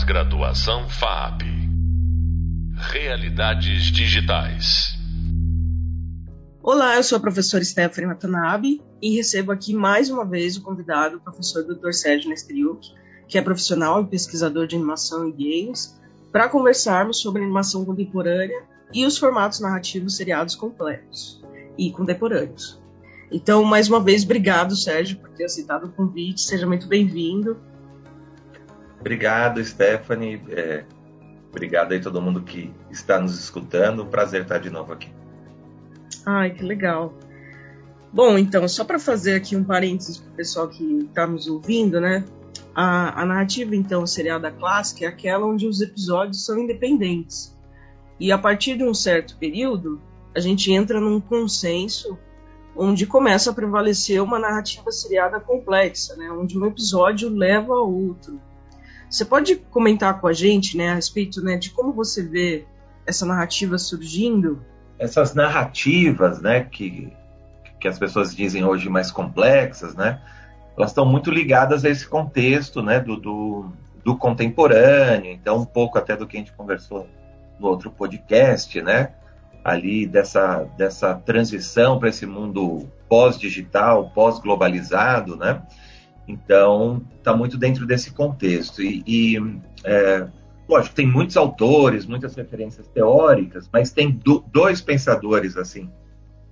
Pós-graduação FAP. Realidades digitais. Olá, eu sou a professora Stephanie Watanabe e recebo aqui mais uma vez o convidado, o professor Dr. Sérgio Nestriuk, que é profissional e pesquisador de animação e games, para conversarmos sobre animação contemporânea e os formatos narrativos seriados completos e contemporâneos. Então, mais uma vez, obrigado, Sérgio, por ter aceitado o convite. Seja muito bem-vindo. Obrigado, Stephanie. É, obrigado aí todo mundo que está nos escutando. Prazer estar de novo aqui. Ai, que legal. Bom, então, só para fazer aqui um parênteses para o pessoal que está nos ouvindo, né? A, a narrativa, então, seriada clássica é aquela onde os episódios são independentes. E a partir de um certo período, a gente entra num consenso onde começa a prevalecer uma narrativa seriada complexa, né, onde um episódio leva a outro. Você pode comentar com a gente né, a respeito né, de como você vê essa narrativa surgindo? Essas narrativas né, que, que as pessoas dizem hoje mais complexas, né, elas estão muito ligadas a esse contexto né, do, do, do contemporâneo, então um pouco até do que a gente conversou no outro podcast, né? ali dessa, dessa transição para esse mundo pós-digital, pós-globalizado, né? Então, está muito dentro desse contexto. E, e é, lógico, tem muitos autores, muitas referências teóricas, mas tem do, dois pensadores, assim,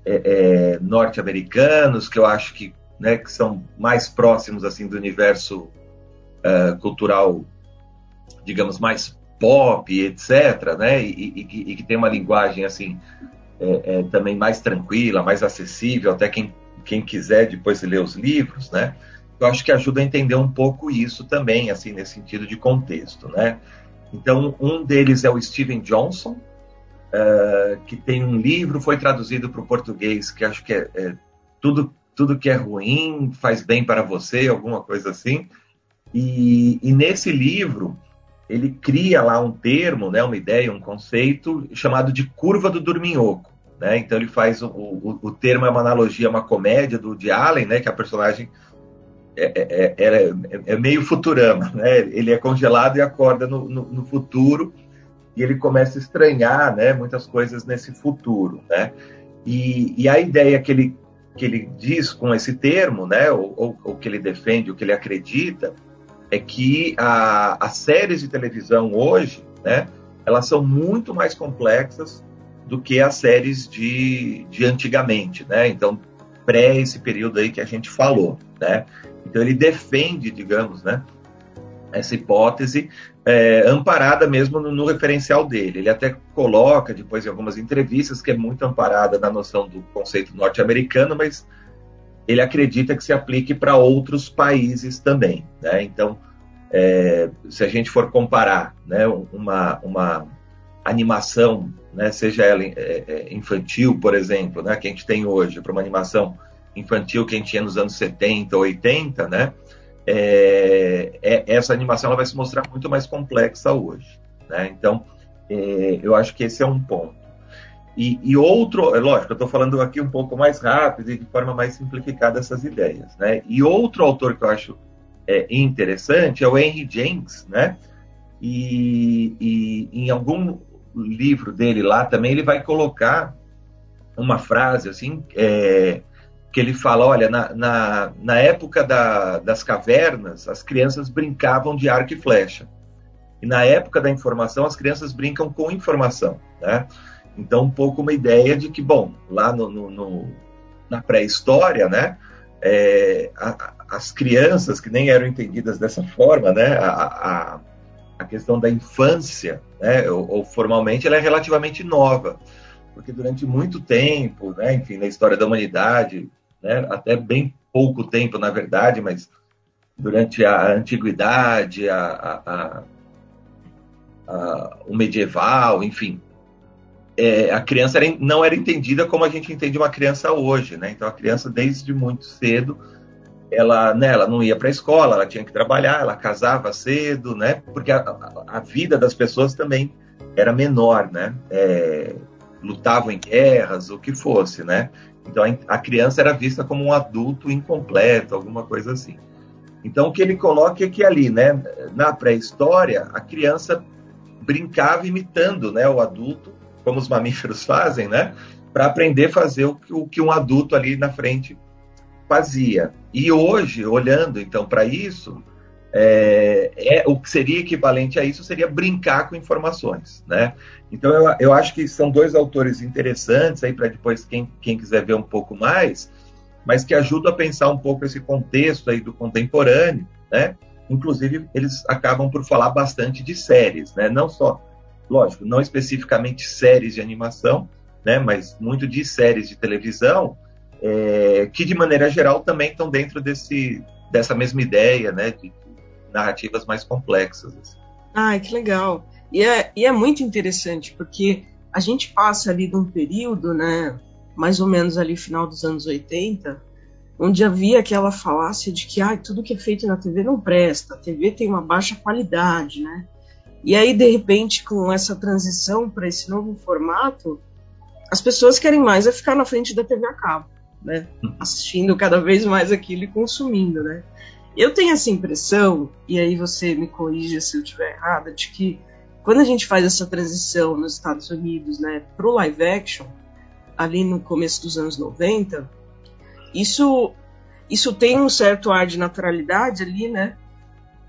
é, é, norte-americanos, que eu acho que, né, que são mais próximos, assim, do universo é, cultural, digamos, mais pop, etc., né? E, e, e, que tem uma linguagem assim é, é, também mais tranquila, mais acessível, até quem, quem quiser depois ler os livros, né? Eu acho que ajuda a entender um pouco isso também, assim, nesse sentido de contexto, né? Então, um deles é o Steven Johnson, uh, que tem um livro, foi traduzido para o português, que acho que é, é, tudo, tudo que é ruim faz bem para você, alguma coisa assim. E, e nesse livro, ele cria lá um termo, né, uma ideia, um conceito chamado de curva do dorminhoco. Né? Então ele faz o, o, o termo é uma analogia uma comédia do de Allen, né, que a personagem é, é, é, é, meio Futurama, né? Ele é congelado e acorda no, no, no, futuro e ele começa a estranhar, né, muitas coisas nesse futuro, né? E, e a ideia que ele que ele diz com esse termo, né, ou, ou, ou que ele defende, o que ele acredita, é que a, as séries de televisão hoje, né, elas são muito mais complexas do que as séries de, de antigamente, né? Então, pré esse período aí que a gente falou, né? Então, ele defende, digamos, né, essa hipótese é, amparada mesmo no, no, referencial dele. Ele até coloca depois em algumas entrevistas que é muito amparada na noção do conceito norte-americano, mas ele acredita que se aplique para outros países também. Né? Então, é, se a gente for comparar né, uma, uma animação, né, seja ela é, infantil, por exemplo, né, que a gente tem hoje, para uma animação infantil que a gente tinha nos anos 70, 80, né, é, é, essa animação ela vai se mostrar muito mais complexa hoje. Né? Então, é, eu acho que esse é um ponto. E, e outro, é lógico, eu estou falando aqui um pouco mais rápido e de forma mais simplificada essas ideias, né? E outro autor que eu acho é, interessante é o Henry James, né? E, e em algum livro dele lá também ele vai colocar uma frase assim é, que ele fala, olha, na, na, na época da, das cavernas as crianças brincavam de arco e flecha e na época da informação as crianças brincam com informação, né? Então, um pouco uma ideia de que, bom, lá no, no, no na pré-história, né, é, a, as crianças que nem eram entendidas dessa forma, né, a, a, a questão da infância, né, ou, ou, formalmente, ela é relativamente nova, porque durante muito tempo, né, enfim, na história da humanidade, né, até bem pouco tempo, na verdade, mas durante a antiguidade, a, a, a, o medieval, enfim, é, a criança era, não era entendida como a gente entende uma criança hoje, né? Então a criança desde muito cedo ela, né, ela não ia para a escola, ela tinha que trabalhar, ela casava cedo, né? Porque a, a, vida das pessoas também era menor, né? É, lutavam em guerras, o que fosse, né? Então a, criança era vista como um adulto incompleto, alguma coisa assim. Então, o que ele coloca é que ali, né, na pré-história, a criança brincava imitando né, o adulto, como os mamíferos fazem, né, para aprender a fazer o que, o que um adulto ali na frente fazia. E hoje, olhando então para isso, é, é, o que seria equivalente a isso seria brincar com informações, né? Então eu, eu acho que são dois autores interessantes aí para depois quem, quem quiser ver um pouco mais, mas que ajudam a pensar um pouco esse contexto aí do contemporâneo, né? Inclusive eles acabam por falar bastante de séries, né? Não só, lógico, não especificamente séries de animação, né? Mas muito de séries de televisão é, que de maneira geral também estão dentro desse dessa mesma ideia, né? De, narrativas mais complexas. Assim. Ah, que legal. E é, e é muito interessante, porque a gente passa ali de um período, né, mais ou menos ali final dos anos 80, onde havia aquela falácia de que ah, tudo que é feito na TV não presta, a TV tem uma baixa qualidade, né? E aí, de repente, com essa transição para esse novo formato, as pessoas querem mais é ficar na frente da TV a cabo, né? Uhum. Assistindo cada vez mais aquilo e consumindo, né? Eu tenho essa impressão, e aí você me corrija se eu estiver errada, de que quando a gente faz essa transição nos Estados Unidos, né, pro live action, ali no começo dos anos 90, isso isso tem um certo ar de naturalidade ali, né?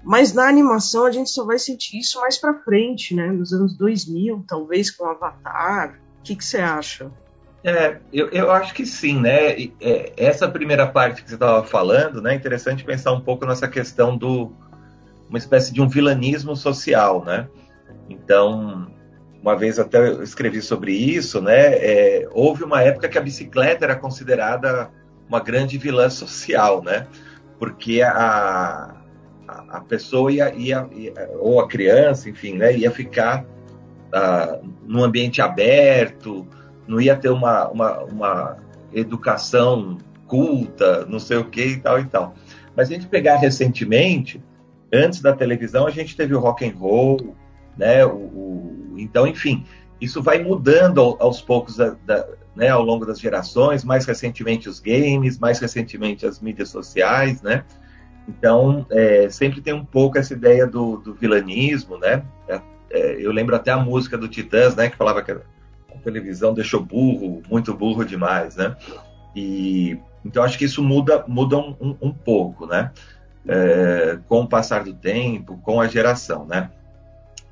Mas na animação a gente só vai sentir isso mais para frente, né? Nos anos 2000, talvez com Avatar. O que, que você acha? É, eu, eu acho que sim, né? É, essa primeira parte que você estava falando, né? É interessante pensar um pouco nessa questão do uma espécie de um vilanismo social, né? Então, uma vez até eu escrevi sobre isso, né? É, houve uma época que a bicicleta era considerada uma grande vilã social, né? Porque a, a, a pessoa ia, ia, ia, ou a criança, enfim, né? Ia ficar uh, num ambiente aberto, não ia ter uma, uma, uma educação culta, não sei o que e tal e tal. Mas a gente pegar recentemente, antes da televisão, a gente teve o rock and roll, né? O, o então, enfim, isso vai mudando aos poucos da, da, né, ao longo das gerações, mais recentemente os games, mais recentemente as mídias sociais, né? Então, é, sempre tem um pouco essa ideia do, do vilanismo, né? É, é, eu lembro até a música do Titãs, né, que falava que televisão deixou burro, muito burro demais, né? E então acho que isso muda, muda um, um, pouco, né? É, com o passar do tempo, com a geração, né?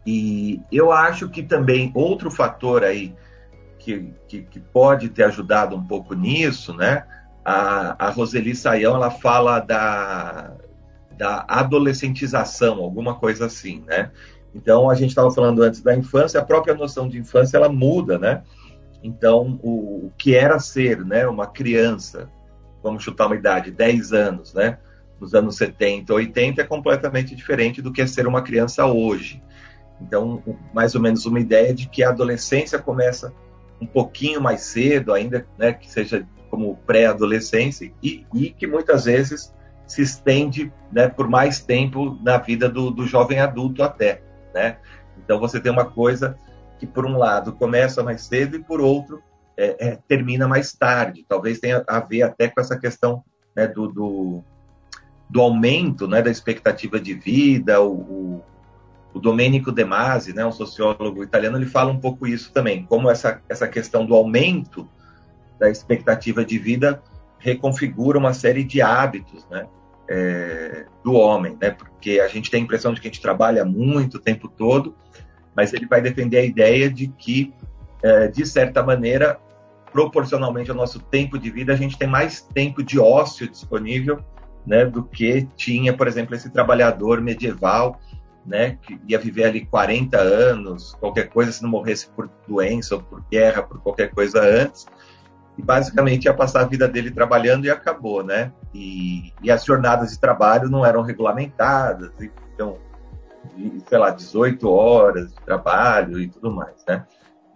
E eu acho que também outro fator aí que, que, que pode ter ajudado um pouco nisso, né? A, a Roseli Saião, ela fala da, da adolescentização, alguma coisa assim, né? Então, a gente estava falando antes da infância, a própria noção de infância ela muda, né? Então, o, o, que era ser né, uma criança, vamos chutar uma idade, 10 anos, né? Nos anos 70, 80, é completamente diferente do que é ser uma criança hoje. Então, mais ou menos uma ideia de que a adolescência começa um pouquinho mais cedo, ainda né, que seja como pré-adolescência, e, e, que muitas vezes se estende né, por mais tempo na vida do, do jovem adulto até né? Então você tem uma coisa que por um lado começa mais cedo e por outro é, é, termina mais tarde. Talvez tenha a ver até com essa questão né, do, do, do, aumento né, da expectativa de vida. O, o, o Domenico De Masi, né, um sociólogo italiano, ele fala um pouco isso também, como essa, essa questão do aumento da expectativa de vida reconfigura uma série de hábitos, né? É, do homem, né? Porque a gente tem a impressão de que a gente trabalha muito o tempo todo, mas ele vai defender a ideia de que, é, de certa maneira, proporcionalmente ao nosso tempo de vida, a gente tem mais tempo de ócio disponível, né? Do que tinha, por exemplo, esse trabalhador medieval, né? Que ia viver ali 40 anos, qualquer coisa, se não morresse por doença ou por guerra, por qualquer coisa antes e basicamente ia passar a vida dele trabalhando e acabou, né? E, e as jornadas de trabalho não eram regulamentadas, então, sei lá, 18 horas de trabalho e tudo mais, né?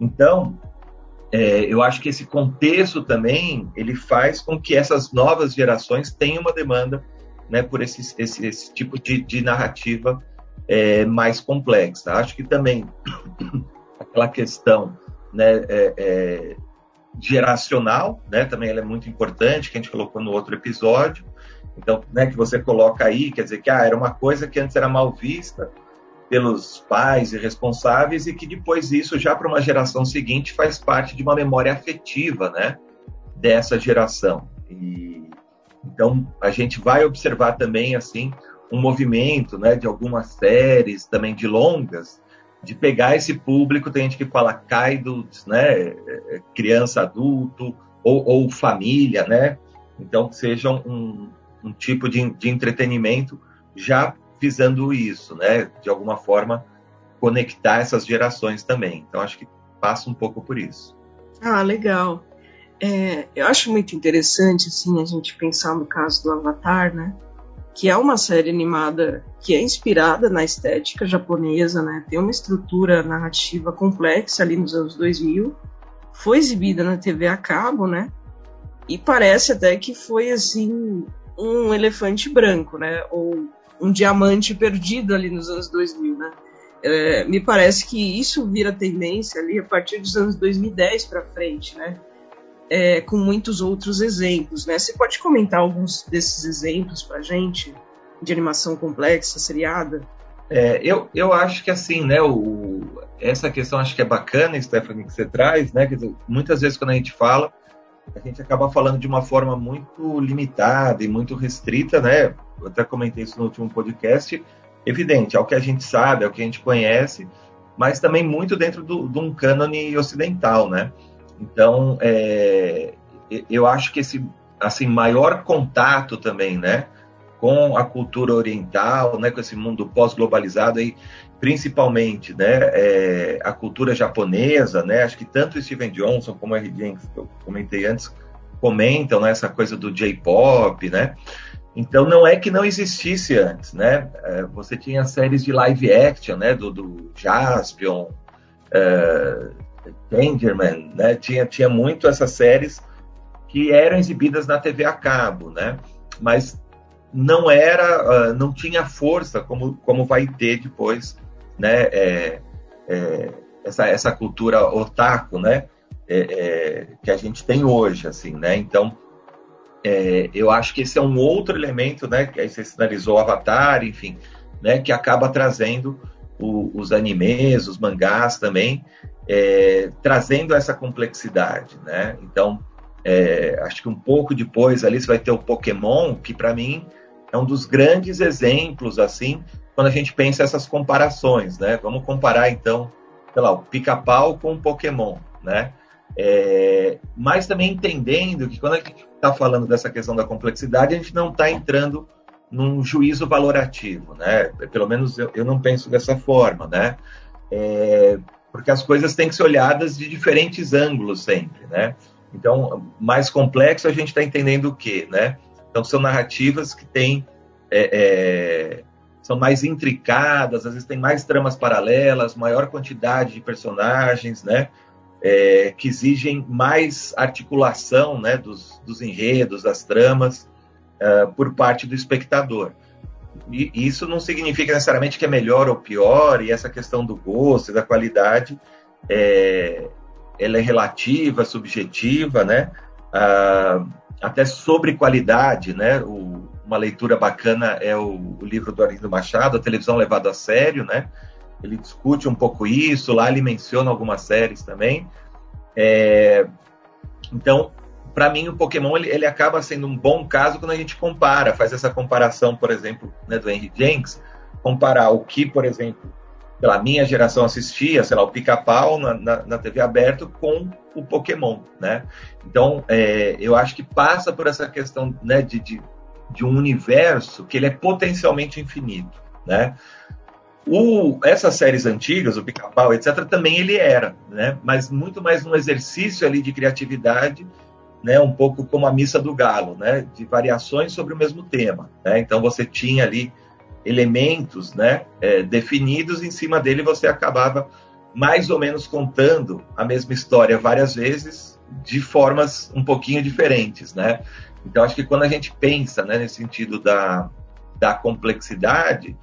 Então, é, eu acho que esse contexto também ele faz com que essas novas gerações tenham uma demanda, né, por esse, esse, esse tipo de, de narrativa é, mais complexa. Acho que também aquela questão, né, é, é geracional, né? Também ela é muito importante, que a gente colocou no outro episódio. Então, né, que você coloca aí, quer dizer que ah, era uma coisa que antes era mal vista pelos pais e responsáveis e que depois isso já para uma geração seguinte faz parte de uma memória afetiva, né, dessa geração. E então a gente vai observar também assim um movimento, né, de algumas séries também de longas de pegar esse público, tem gente que fala kaidos, né, criança, adulto ou, ou família, né, então que seja um, um tipo de, de entretenimento já visando isso, né? De alguma forma conectar essas gerações também. Então acho que passa um pouco por isso. Ah, legal. É, eu acho muito interessante assim a gente pensar no caso do Avatar, né? Que é uma série animada que é inspirada na estética japonesa, né? Tem uma estrutura narrativa complexa ali nos anos 2000. Foi exibida na TV a cabo, né? E parece até que foi assim um elefante branco, né? Ou um diamante perdido ali nos anos 2000, né? É, me parece que isso vira tendência ali a partir dos anos 2010 para frente, né? É, com muitos outros exemplos, né? Você pode comentar alguns desses exemplos para gente de animação complexa, seriada? É, eu, eu acho que assim, né? O, essa questão acho que é bacana, Stephanie, que você traz, né? Dizer, muitas vezes quando a gente fala a gente acaba falando de uma forma muito limitada e muito restrita, né? Eu até comentei isso no último podcast. Evidente, é o que a gente sabe, é o que a gente conhece, mas também muito dentro do, de um cânone ocidental, né? Então, é, eu acho que esse assim maior contato também, né, com a cultura oriental, né, com esse mundo pós-globalizado aí, principalmente né, é, a cultura japonesa, né, acho que tanto o Steven Johnson como R. Jenks, que eu comentei antes, comentam né, essa coisa do J-pop, né? Então não é que não existisse antes, né? É, você tinha séries de live action, né? Do, do Jaspion, uh, Changerman, né? Tinha, tinha muito essas séries que eram exibidas na TV a cabo, né? Mas não era, uh, não tinha força como, como vai ter depois né, é, é, essa, essa cultura otaku, né, é, é, que a gente tem hoje, assim, né, então é, eu acho que esse é um outro elemento, né, que aí você sinalizou o Avatar, enfim, né, que acaba trazendo o, os animes, os mangás também, é, trazendo essa complexidade, né, então acho que um pouco depois ali você vai ter o Pokémon, que para mim é um dos grandes exemplos, assim, quando a gente pensa essas comparações, né? Vamos comparar então, sei lá, o pica-pau com o Pokémon, né? É, mas também entendendo que quando a gente está falando dessa questão da complexidade, a gente não está entrando num juízo valorativo, né? Pelo menos eu, eu não penso dessa forma, né? É, porque as coisas têm que ser olhadas de diferentes ângulos sempre, né? Então, mais complexo a gente está entendendo o quê, né? Então, são narrativas que têm é, é são mais intricadas, às vezes tem mais tramas paralelas, maior quantidade de personagens, né? É, que exigem mais articulação né, dos, dos enredos, das tramas, uh, por parte do espectador. E isso não significa necessariamente que é melhor ou pior, e essa questão do gosto e da qualidade é, ela é relativa, subjetiva, né? Uh, até sobre qualidade, né? O, uma leitura bacana é o, o livro do Arlindo Machado, A Televisão Levada a Sério, né? Ele discute um pouco isso, lá ele menciona algumas séries também. É, então, para mim, o Pokémon ele, ele, acaba sendo um bom caso quando a gente compara, faz essa comparação, por exemplo, né, do Henry Jenks, comparar o que, por exemplo, pela minha geração assistia, sei lá, o Pica-Pau na, na, na, TV aberta com o Pokémon, né? Então, é, eu acho que passa por essa questão né, de, de de um universo que ele é potencialmente infinito, né? O, essas séries antigas, o Pica-Pau, etc., também ele era, né? Mas muito mais um exercício ali de criatividade, né? Um pouco como a Missa do Galo, né? De variações sobre o mesmo tema, né? Então você tinha ali elementos, né? É, definidos em cima dele você acabava mais ou menos contando a mesma história várias vezes de formas um pouquinho diferentes, né? Então, acho que quando a gente pensa né, nesse sentido da, da complexidade,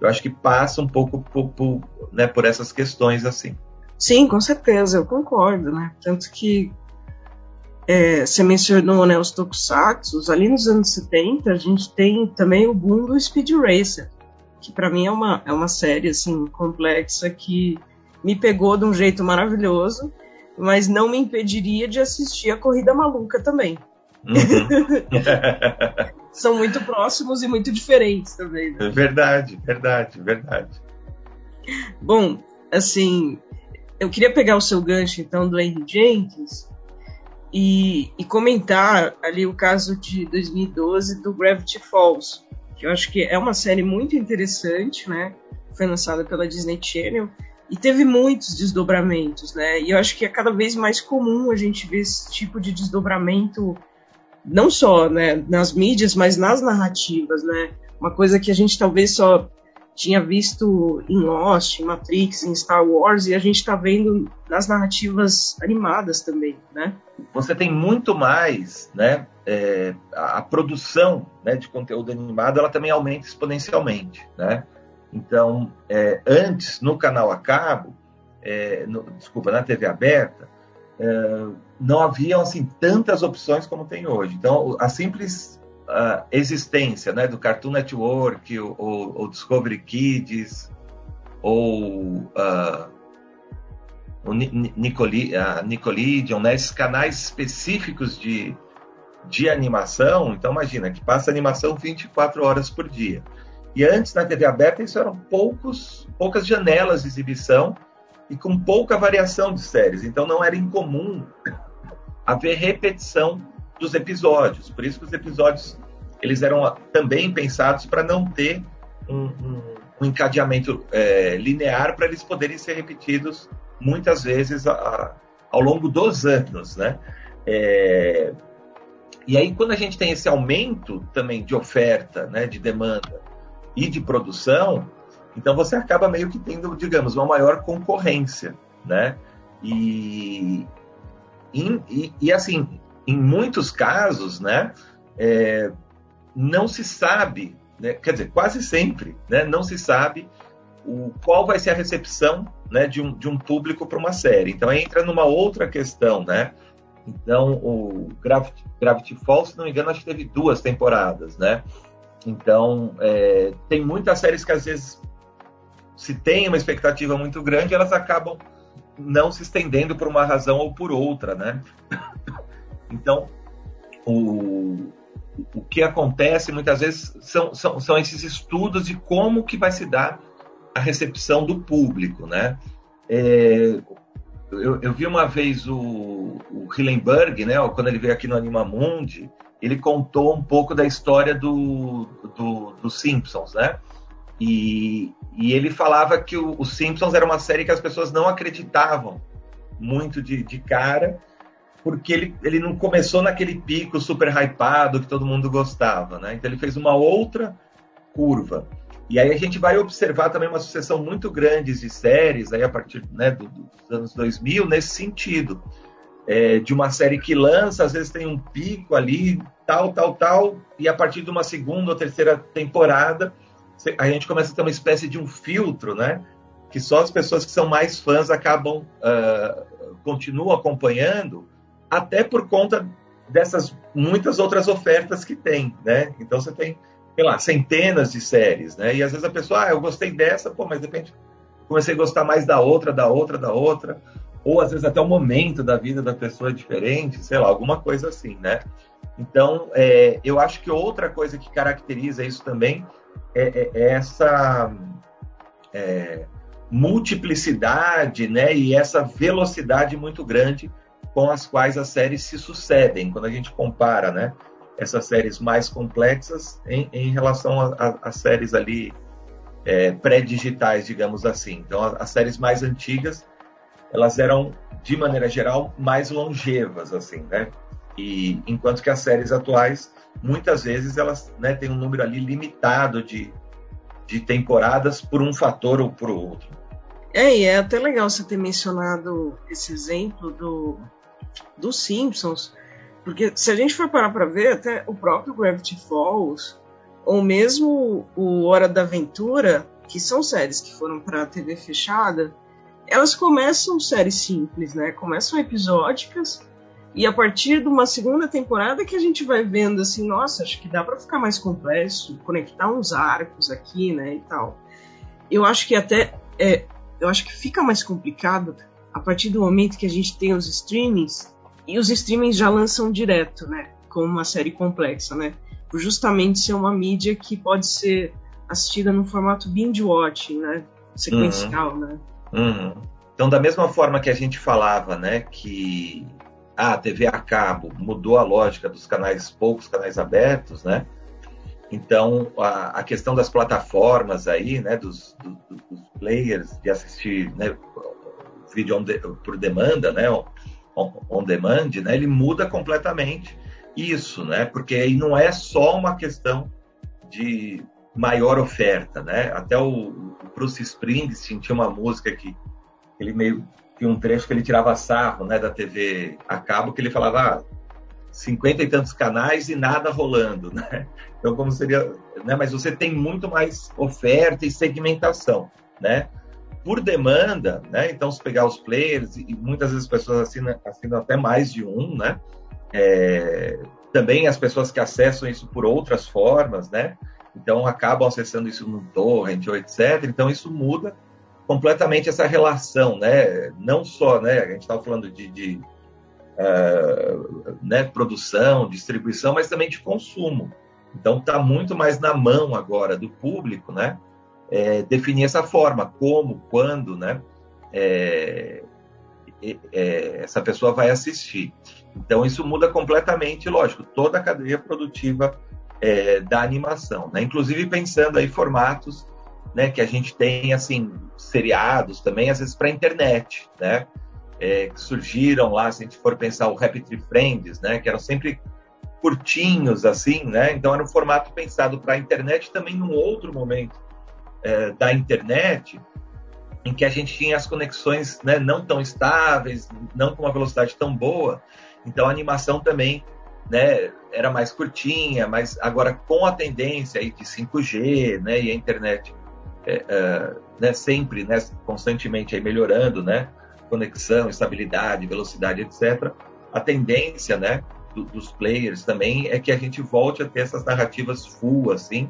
eu acho que passa um pouco por, por, né, por essas questões assim. Sim, com certeza, eu concordo, né? Tanto que é, você mencionou né, os tokusatsu, ali nos anos 70 a gente tem também o boom do Speed Racer, que para mim é uma, é uma série assim, complexa que me pegou de um jeito maravilhoso, mas não me impediria de assistir a Corrida Maluca também. Uhum. São muito próximos e muito diferentes também. Né? Verdade, verdade, verdade. Bom, assim, eu queria pegar o seu gancho então do Henry Jenkins e, e, comentar ali o caso de 2012 do Gravity Falls, que eu acho que é uma série muito interessante, né? Foi lançada pela Disney Channel e teve muitos desdobramentos, né? E eu acho que é cada vez mais comum a gente ver esse tipo de desdobramento não só né, nas mídias, mas nas narrativas, né? Uma coisa que a gente talvez só tinha visto em Lost, em Matrix, em Star Wars, e a gente está vendo nas narrativas animadas também, né? Você tem muito mais, né? É, a, produção né, de conteúdo animado ela também aumenta exponencialmente, né? Então, é, antes no canal a cabo, é, no, desculpa, na TV aberta, é, não haviam assim tantas opções como tem hoje. Então, a simples uh, existência né, do Cartoon Network, ou, ou Discovery Kids, ou uh, o Nicoli, a Nickelodeon, né, esses canais específicos de, de animação. Então, imagina que passa animação 24 horas por dia. E antes, na TV aberta, isso eram poucos, poucas janelas de exibição e com pouca variação de séries. Então, não era incomum haver repetição dos episódios. Por isso que os episódios eles eram também pensados para não ter um, um, um encadeamento é, linear para eles poderem ser repetidos muitas vezes a, a, ao longo dos anos, né? É, e aí quando a gente tem esse aumento também de oferta, né, de demanda e de produção, então você acaba meio que tendo, digamos, uma maior concorrência, né? E, e, e assim, em muitos casos, né, é, não se sabe, né, quer dizer, quase sempre, né, não se sabe o, qual vai ser a recepção né, de, um, de um público para uma série. Então entra numa outra questão, né? Então o Gravity, Gravity Falls, se não me engano, acho que teve duas temporadas, né? Então é, tem muitas séries que às vezes se tem uma expectativa muito grande, elas acabam não se estendendo por uma razão ou por outra, né? Então, o, o que acontece muitas vezes são, são, são esses estudos de como que vai se dar a recepção do público, né? É, eu, eu, vi uma vez o, o né, quando ele veio aqui no Animamundi, ele contou um pouco da história do, do, do Simpsons, né? E, e, ele falava que o, o, Simpsons era uma série que as pessoas não acreditavam muito de, de cara, porque ele, ele não começou naquele pico super hypado que todo mundo gostava, né? Então ele fez uma outra curva. E aí a gente vai observar também uma sucessão muito grande de séries aí a partir né, do, dos anos 2000 nesse sentido. É, de uma série que lança, às vezes tem um pico ali, tal, tal, tal, e a partir de uma segunda ou terceira temporada, a gente começa a ter uma espécie de um filtro, né? Que só as pessoas que são mais fãs acabam, uh, continuam acompanhando, até por conta dessas muitas outras ofertas que tem, né? Então você tem, sei lá, centenas de séries, né? E às vezes a pessoa, ah, eu gostei dessa, pô, mas de repente comecei a gostar mais da outra, da outra, da outra, ou às vezes até o momento da vida da pessoa é diferente, sei lá, alguma coisa assim, né? Então, é, eu acho que outra coisa que caracteriza isso também é, é, é essa é, multiplicidade, né? E essa velocidade muito grande com as quais as séries se sucedem, quando a gente compara, né? Essas séries mais complexas em, em relação às séries ali é, pré-digitais, digamos assim. Então, as séries mais antigas, elas eram, de maneira geral, mais longevas, assim, né? E enquanto que as séries atuais, muitas vezes, elas né, têm um número ali limitado de, de temporadas por um fator ou por outro. É, e é até legal você ter mencionado esse exemplo do, dos Simpsons, porque se a gente for parar para ver, até o próprio Gravity Falls, ou mesmo o Hora da Aventura, que são séries que foram para TV fechada, elas começam séries simples, né? Começam episódicas E a partir de uma segunda temporada que a gente vai vendo assim, nossa, acho que dá para ficar mais complexo, conectar uns arcos aqui, né, e tal. Eu acho que até é, eu acho que fica mais complicado a partir do momento que a gente tem os streamings e os streamings já lançam direto, né, como uma série complexa, né, por justamente ser uma mídia que pode ser assistida no formato binge watching, né, sequencial, uhum. né. Uhum. Então, da mesma forma que a gente falava, né, que a TV a cabo mudou a lógica dos canais, poucos canais abertos, né? Então, a, a questão das plataformas aí, né, dos, do, dos players de assistir né, vídeo de, por demanda, né, on, on, demand, né, ele muda completamente isso, né? Porque aí não é só uma questão de maior oferta, né? Até o, Bruce Springsteen tinha uma música que ele meio tinha um trecho que ele tirava sarro né, da TV a cabo, que ele falava ah, 50 e tantos canais e nada rolando, né? Então, como seria... Né, mas você tem muito mais oferta e segmentação, né? Por demanda, né? Então, se pegar os players, e muitas vezes as pessoas assinam, assinam até mais de um, né? É, também as pessoas que acessam isso por outras formas, né? Então, acabam acessando isso no torrent ou etc. Então, isso muda completamente essa relação, né? Não só, né? A gente estava falando de, de uh, né, produção, distribuição, mas também de consumo. Então está muito mais na mão agora do público, né? É, definir essa forma, como, quando, né? É, é, essa pessoa vai assistir. Então isso muda completamente, lógico, toda a cadeia produtiva é, da animação, né? Inclusive pensando aí formatos né, que a gente tem assim seriados também às vezes para internet, né, é, que surgiram lá se a gente for pensar o Happy Tree Friends, né, que eram sempre curtinhos assim, né, então era um formato pensado para a internet também num outro momento é, da internet em que a gente tinha as conexões né, não tão estáveis, não com uma velocidade tão boa, então a animação também né, era mais curtinha, mas agora com a tendência aí de 5G, né, e a internet é, é, né, sempre, né, constantemente aí melhorando, né, conexão, estabilidade, velocidade, etc. A tendência, né, do, dos players também é que a gente volte a ter essas narrativas full, assim,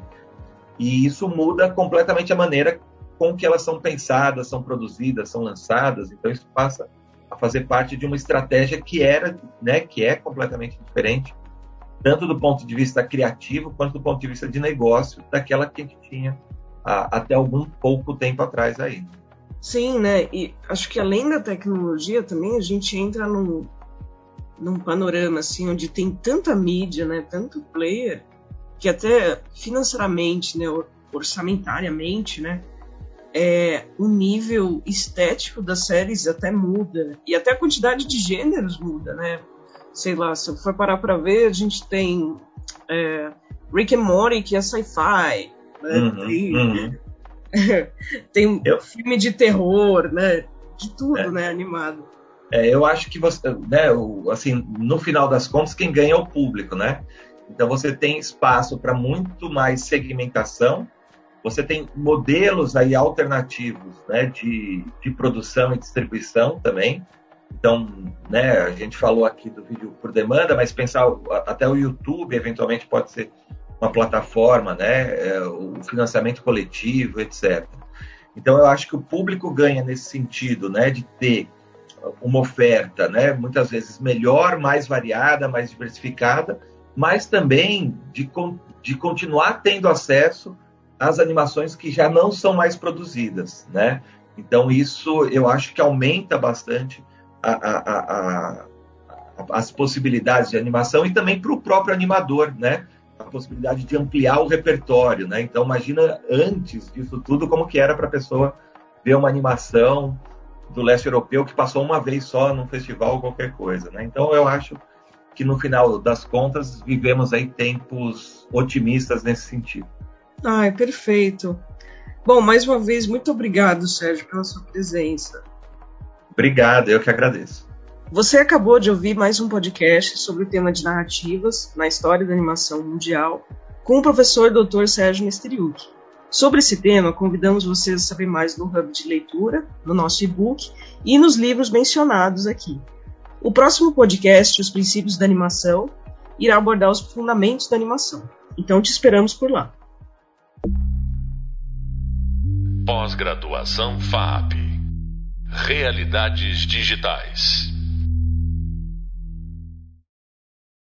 e isso muda completamente a maneira com que elas são pensadas, são produzidas, são lançadas. Então isso passa a fazer parte de uma estratégia que era, né, que é completamente diferente, tanto do ponto de vista criativo quanto do ponto de vista de negócio daquela que a gente tinha a, até algum pouco tempo atrás aí. Sim, né? E acho que além da tecnologia também a gente entra num, num panorama assim onde tem tanta mídia, né? Tanto player que até financeiramente, né? Orçamentariamente, né? É, o nível estético das séries até muda e até a quantidade de gêneros muda, né? Sei lá, se eu for parar para ver, a gente tem é, Rick and Morty que é sci-fi, né? Uhum, tem, uhum. tem eu... filme de terror, né? De tudo, é. né? Animado. É, eu acho que você, né, o, assim, no final das contas, quem ganha é o público, né? Então você tem espaço para muito mais segmentação, você tem modelos aí alternativos, né, de, de produção e distribuição também. Então, né, a gente falou aqui do vídeo por demanda, mas pensar até o YouTube eventualmente pode ser uma plataforma, né, é, o financiamento coletivo, etc. Então eu acho que o público ganha nesse sentido, né, de ter uma oferta, né, muitas vezes melhor, mais variada, mais diversificada, mas também de, de continuar tendo acesso às animações que já não são mais produzidas, né? Então isso eu acho que aumenta bastante a, a, a, as possibilidades de animação e também para o próprio animador, né? a possibilidade de ampliar o repertório, né? Então imagina antes disso tudo como que era para a pessoa ver uma animação do leste europeu que passou uma vez só num festival ou qualquer coisa, né? Então eu acho que no final das contas vivemos aí tempos otimistas nesse sentido. Ah, é perfeito. Bom, mais uma vez muito obrigado, Sérgio, pela sua presença. Obrigado, eu que agradeço. Você acabou de ouvir mais um podcast sobre o tema de narrativas na história da animação mundial com o professor Dr. Sérgio Mesteriuk. Sobre esse tema, convidamos vocês a saber mais no Hub de Leitura, no nosso e-book e nos livros mencionados aqui. O próximo podcast, Os Princípios da Animação, irá abordar os fundamentos da animação. Então te esperamos por lá. Pós-graduação FAP Realidades Digitais.